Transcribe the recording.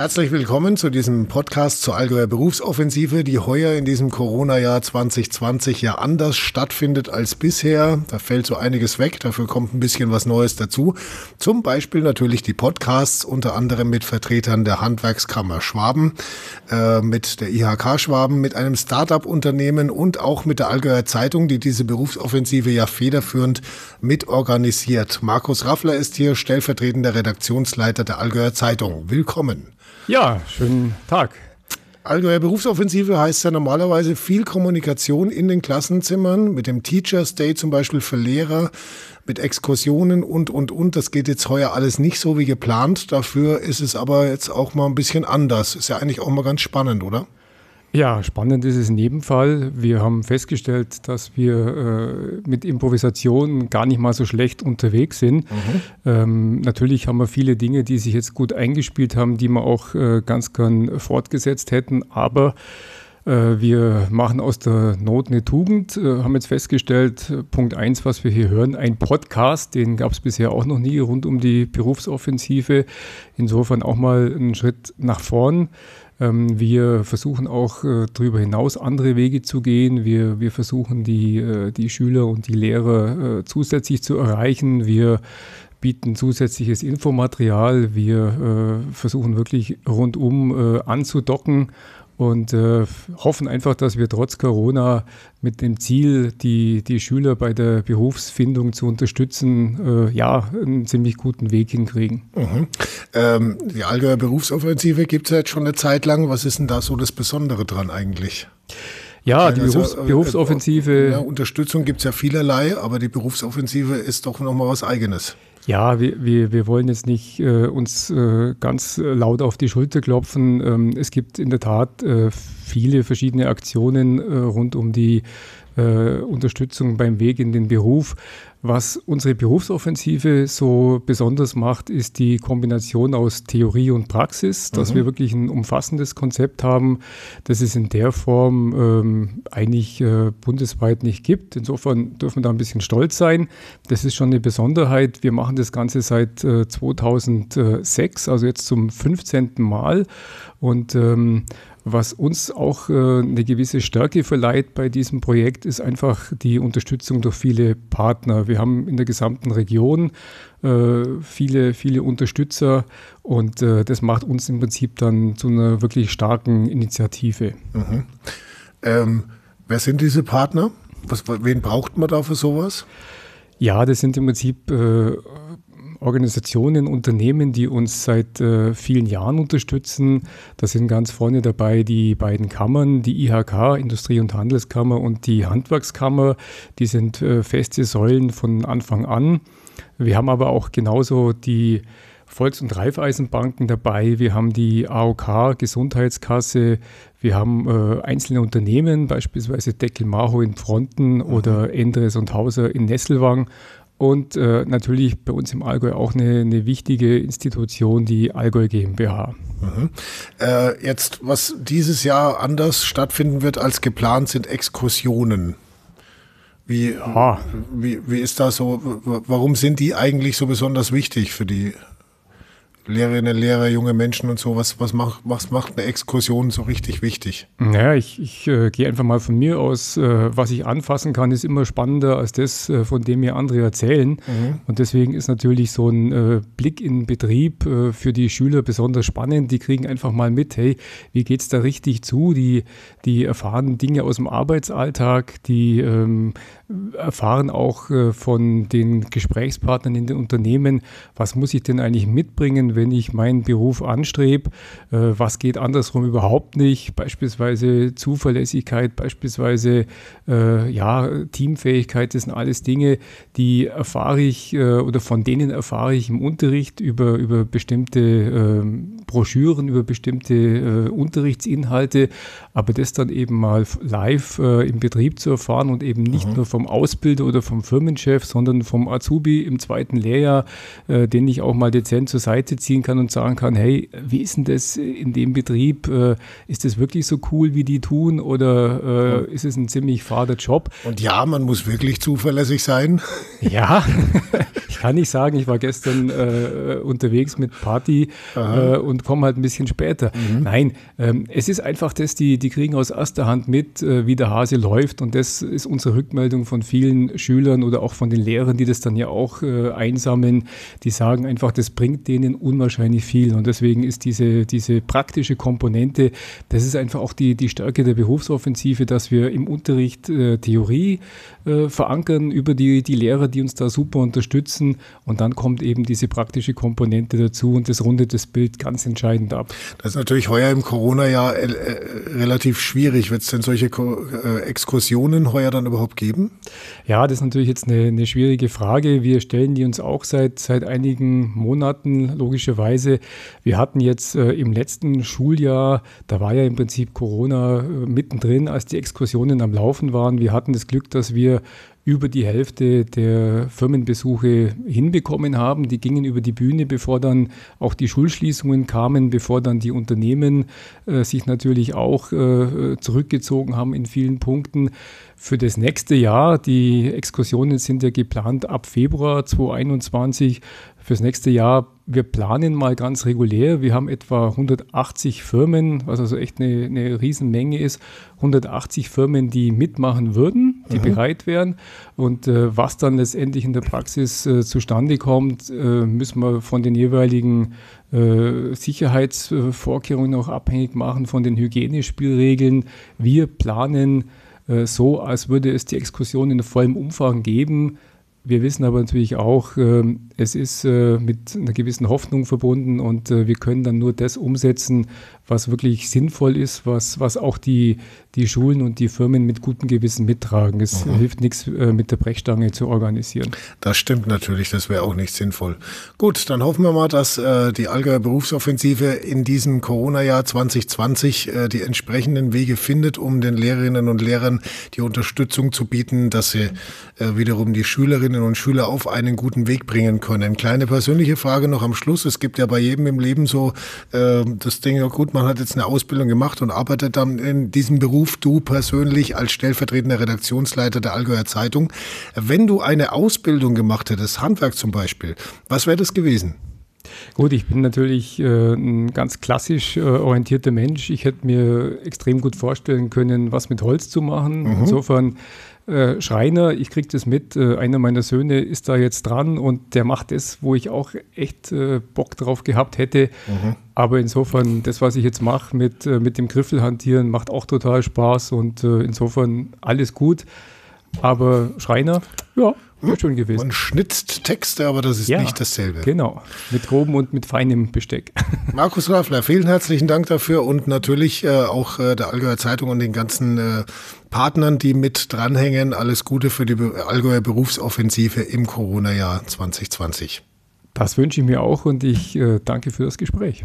Herzlich willkommen zu diesem Podcast zur Allgäuer Berufsoffensive, die heuer in diesem Corona-Jahr 2020 ja anders stattfindet als bisher. Da fällt so einiges weg, dafür kommt ein bisschen was Neues dazu. Zum Beispiel natürlich die Podcasts, unter anderem mit Vertretern der Handwerkskammer Schwaben, äh, mit der IHK Schwaben, mit einem Start-up-Unternehmen und auch mit der Allgäuer Zeitung, die diese Berufsoffensive ja federführend mitorganisiert. Markus Raffler ist hier stellvertretender Redaktionsleiter der Allgäuer Zeitung. Willkommen. Ja, schönen Tag. Allgäuer Berufsoffensive heißt ja normalerweise viel Kommunikation in den Klassenzimmern, mit dem Teachers Day zum Beispiel für Lehrer, mit Exkursionen und, und, und. Das geht jetzt heuer alles nicht so wie geplant. Dafür ist es aber jetzt auch mal ein bisschen anders. Ist ja eigentlich auch mal ganz spannend, oder? Ja, spannend ist es in jedem Fall. Wir haben festgestellt, dass wir äh, mit Improvisation gar nicht mal so schlecht unterwegs sind. Mhm. Ähm, natürlich haben wir viele Dinge, die sich jetzt gut eingespielt haben, die wir auch äh, ganz gern fortgesetzt hätten, aber äh, wir machen aus der Not eine Tugend, äh, haben jetzt festgestellt, Punkt eins, was wir hier hören, ein Podcast, den gab es bisher auch noch nie rund um die Berufsoffensive. Insofern auch mal einen Schritt nach vorn. Ähm, wir versuchen auch äh, darüber hinaus andere Wege zu gehen. Wir, wir versuchen die, äh, die Schüler und die Lehrer äh, zusätzlich zu erreichen. Wir bieten zusätzliches Infomaterial. Wir versuchen wirklich rundum anzudocken und äh, hoffen einfach, dass wir trotz Corona mit dem Ziel, die, die Schüler bei der Berufsfindung zu unterstützen, äh, ja, einen ziemlich guten Weg hinkriegen. Mhm. Ähm, die Allgäuer Berufsoffensive gibt es ja jetzt schon eine Zeit lang. Was ist denn da so das Besondere dran eigentlich? Ja, die also, Berufs äh, Berufsoffensive. Ja, Unterstützung gibt es ja vielerlei, aber die Berufsoffensive ist doch nochmal was Eigenes. Ja, wir, wir, wir wollen jetzt nicht äh, uns äh, ganz laut auf die Schulter klopfen. Ähm, es gibt in der Tat äh, viele verschiedene Aktionen äh, rund um die äh, Unterstützung beim Weg in den Beruf. Was unsere Berufsoffensive so besonders macht, ist die Kombination aus Theorie und Praxis, dass mhm. wir wirklich ein umfassendes Konzept haben, das es in der Form ähm, eigentlich äh, bundesweit nicht gibt. Insofern dürfen wir da ein bisschen stolz sein. Das ist schon eine Besonderheit. Wir machen das Ganze seit äh, 2006, also jetzt zum 15. Mal. Und ähm, was uns auch äh, eine gewisse Stärke verleiht bei diesem Projekt, ist einfach die Unterstützung durch viele Partner. Wir haben in der gesamten Region äh, viele, viele Unterstützer und äh, das macht uns im Prinzip dann zu einer wirklich starken Initiative. Mhm. Ähm, wer sind diese Partner? Was, wen braucht man da für sowas? Ja, das sind im Prinzip äh, Organisationen, Unternehmen, die uns seit äh, vielen Jahren unterstützen. Da sind ganz vorne dabei die beiden Kammern, die IHK, Industrie- und Handelskammer und die Handwerkskammer. Die sind äh, feste Säulen von Anfang an. Wir haben aber auch genauso die Volks- und Raiffeisenbanken dabei. Wir haben die AOK, Gesundheitskasse. Wir haben äh, einzelne Unternehmen, beispielsweise Deckel Maho in Fronten mhm. oder Endres und Hauser in Nesselwang und äh, natürlich bei uns im Allgäu auch eine, eine wichtige Institution, die Allgäu GmbH. Mhm. Äh, jetzt, was dieses Jahr anders stattfinden wird als geplant, sind Exkursionen. Wie, ja. wie, wie ist das so? Warum sind die eigentlich so besonders wichtig für die Lehrerinnen, Lehrer, junge Menschen und so, was, was, macht, was macht eine Exkursion so richtig wichtig? Naja, ich, ich äh, gehe einfach mal von mir aus, äh, was ich anfassen kann, ist immer spannender als das, äh, von dem mir andere erzählen. Mhm. Und deswegen ist natürlich so ein äh, Blick in Betrieb äh, für die Schüler besonders spannend. Die kriegen einfach mal mit, hey, wie geht es da richtig zu? Die, die erfahren Dinge aus dem Arbeitsalltag, die ähm, erfahren auch äh, von den Gesprächspartnern in den Unternehmen, was muss ich denn eigentlich mitbringen, wenn ich meinen Beruf anstrebe, äh, was geht andersrum überhaupt nicht, beispielsweise Zuverlässigkeit, beispielsweise äh, ja, Teamfähigkeit, das sind alles Dinge, die erfahre ich oder von denen erfahre ich im Unterricht über, über bestimmte ähm, Broschüren, über bestimmte Unterrichtsinhalte, aber das dann eben mal live im Betrieb zu erfahren und eben nicht mhm. nur vom Ausbilder oder vom Firmenchef, sondern vom Azubi im zweiten Lehrjahr, äh, den ich auch mal dezent zur Seite ziehen kann und sagen kann, hey, wie ist denn das in dem Betrieb? Äh, ist das wirklich so cool, wie die tun oder äh, ist es ein ziemlich fader Job? Und ja, man muss wirklich zuverlässig sein. Ja, ich kann nicht sagen, ich war gestern äh, unterwegs mit Party äh, und komme halt ein bisschen später. Mhm. Nein, ähm, es ist einfach das, die, die kriegen aus erster Hand mit, äh, wie der Hase läuft und das ist unsere Rückmeldung von vielen Schülern oder auch von den Lehrern, die das dann ja auch äh, einsammeln. Die sagen einfach, das bringt denen unwahrscheinlich viel und deswegen ist diese, diese praktische Komponente, das ist einfach auch die, die Stärke der Berufsoffensive, dass wir im Unterricht äh, Theorie äh, verankern über die, die Lehrer, die uns da super unterstützen. Und dann kommt eben diese praktische Komponente dazu und das rundet das Bild ganz entscheidend ab. Das ist natürlich heuer im Corona-Jahr äh, äh relativ schwierig. Wird es denn solche äh, Exkursionen heuer dann überhaupt geben? Ja, das ist natürlich jetzt eine, eine schwierige Frage. Wir stellen die uns auch seit, seit einigen Monaten, logischerweise. Wir hatten jetzt äh, im letzten Schuljahr, da war ja im Prinzip Corona äh, mittendrin, als die Exkursionen am Laufen waren. Wir hatten das Glück, dass wir über die Hälfte der Firmenbesuche hinbekommen haben. Die gingen über die Bühne, bevor dann auch die Schulschließungen kamen, bevor dann die Unternehmen äh, sich natürlich auch äh, zurückgezogen haben in vielen Punkten. Für das nächste Jahr, die Exkursionen sind ja geplant ab Februar 2021, fürs nächste Jahr, wir planen mal ganz regulär. Wir haben etwa 180 Firmen, was also echt eine, eine Riesenmenge ist. 180 Firmen, die mitmachen würden, die mhm. bereit wären. Und äh, was dann letztendlich in der Praxis äh, zustande kommt, äh, müssen wir von den jeweiligen äh, Sicherheitsvorkehrungen auch abhängig machen, von den Hygienespielregeln. Wir planen äh, so, als würde es die Exkursion in vollem Umfang geben wir wissen aber natürlich auch, ähm, es ist äh, mit einer gewissen Hoffnung verbunden und wir können dann nur das umsetzen, was wirklich sinnvoll ist, was, was auch die, die Schulen und die Firmen mit gutem Gewissen mittragen. Es mhm. hilft nichts, äh, mit der Brechstange zu organisieren. Das stimmt natürlich, das wäre auch nicht sinnvoll. Gut, dann hoffen wir mal, dass äh, die Allgäuer Berufsoffensive in diesem Corona-Jahr 2020 äh, die entsprechenden Wege findet, um den Lehrerinnen und Lehrern die Unterstützung zu bieten, dass sie äh, wiederum die Schülerinnen und Schüler auf einen guten Weg bringen können. Kleine persönliche Frage noch am Schluss. Es gibt ja bei jedem im Leben so äh, das Ding, ja gut, man man hat jetzt eine Ausbildung gemacht und arbeitet dann in diesem Beruf, du persönlich als stellvertretender Redaktionsleiter der Allgäuer Zeitung. Wenn du eine Ausbildung gemacht hättest, Handwerk zum Beispiel, was wäre das gewesen? Gut, ich bin natürlich äh, ein ganz klassisch äh, orientierter Mensch. Ich hätte mir extrem gut vorstellen können, was mit Holz zu machen. Mhm. Insofern äh, Schreiner, ich kriege das mit, äh, einer meiner Söhne ist da jetzt dran und der macht das, wo ich auch echt äh, Bock drauf gehabt hätte. Mhm. Aber insofern, das, was ich jetzt mache mit, mit dem Griffel hantieren, macht auch total Spaß und insofern alles gut. Aber Schreiner, ja, wäre schön gewesen. Man schnitzt Texte, aber das ist ja, nicht dasselbe. Genau, mit grobem und mit feinem Besteck. Markus Raffler, vielen herzlichen Dank dafür und natürlich äh, auch äh, der Allgäuer Zeitung und den ganzen äh, Partnern, die mit dranhängen. Alles Gute für die Allgäuer Berufsoffensive im Corona-Jahr 2020. Das wünsche ich mir auch und ich äh, danke für das Gespräch.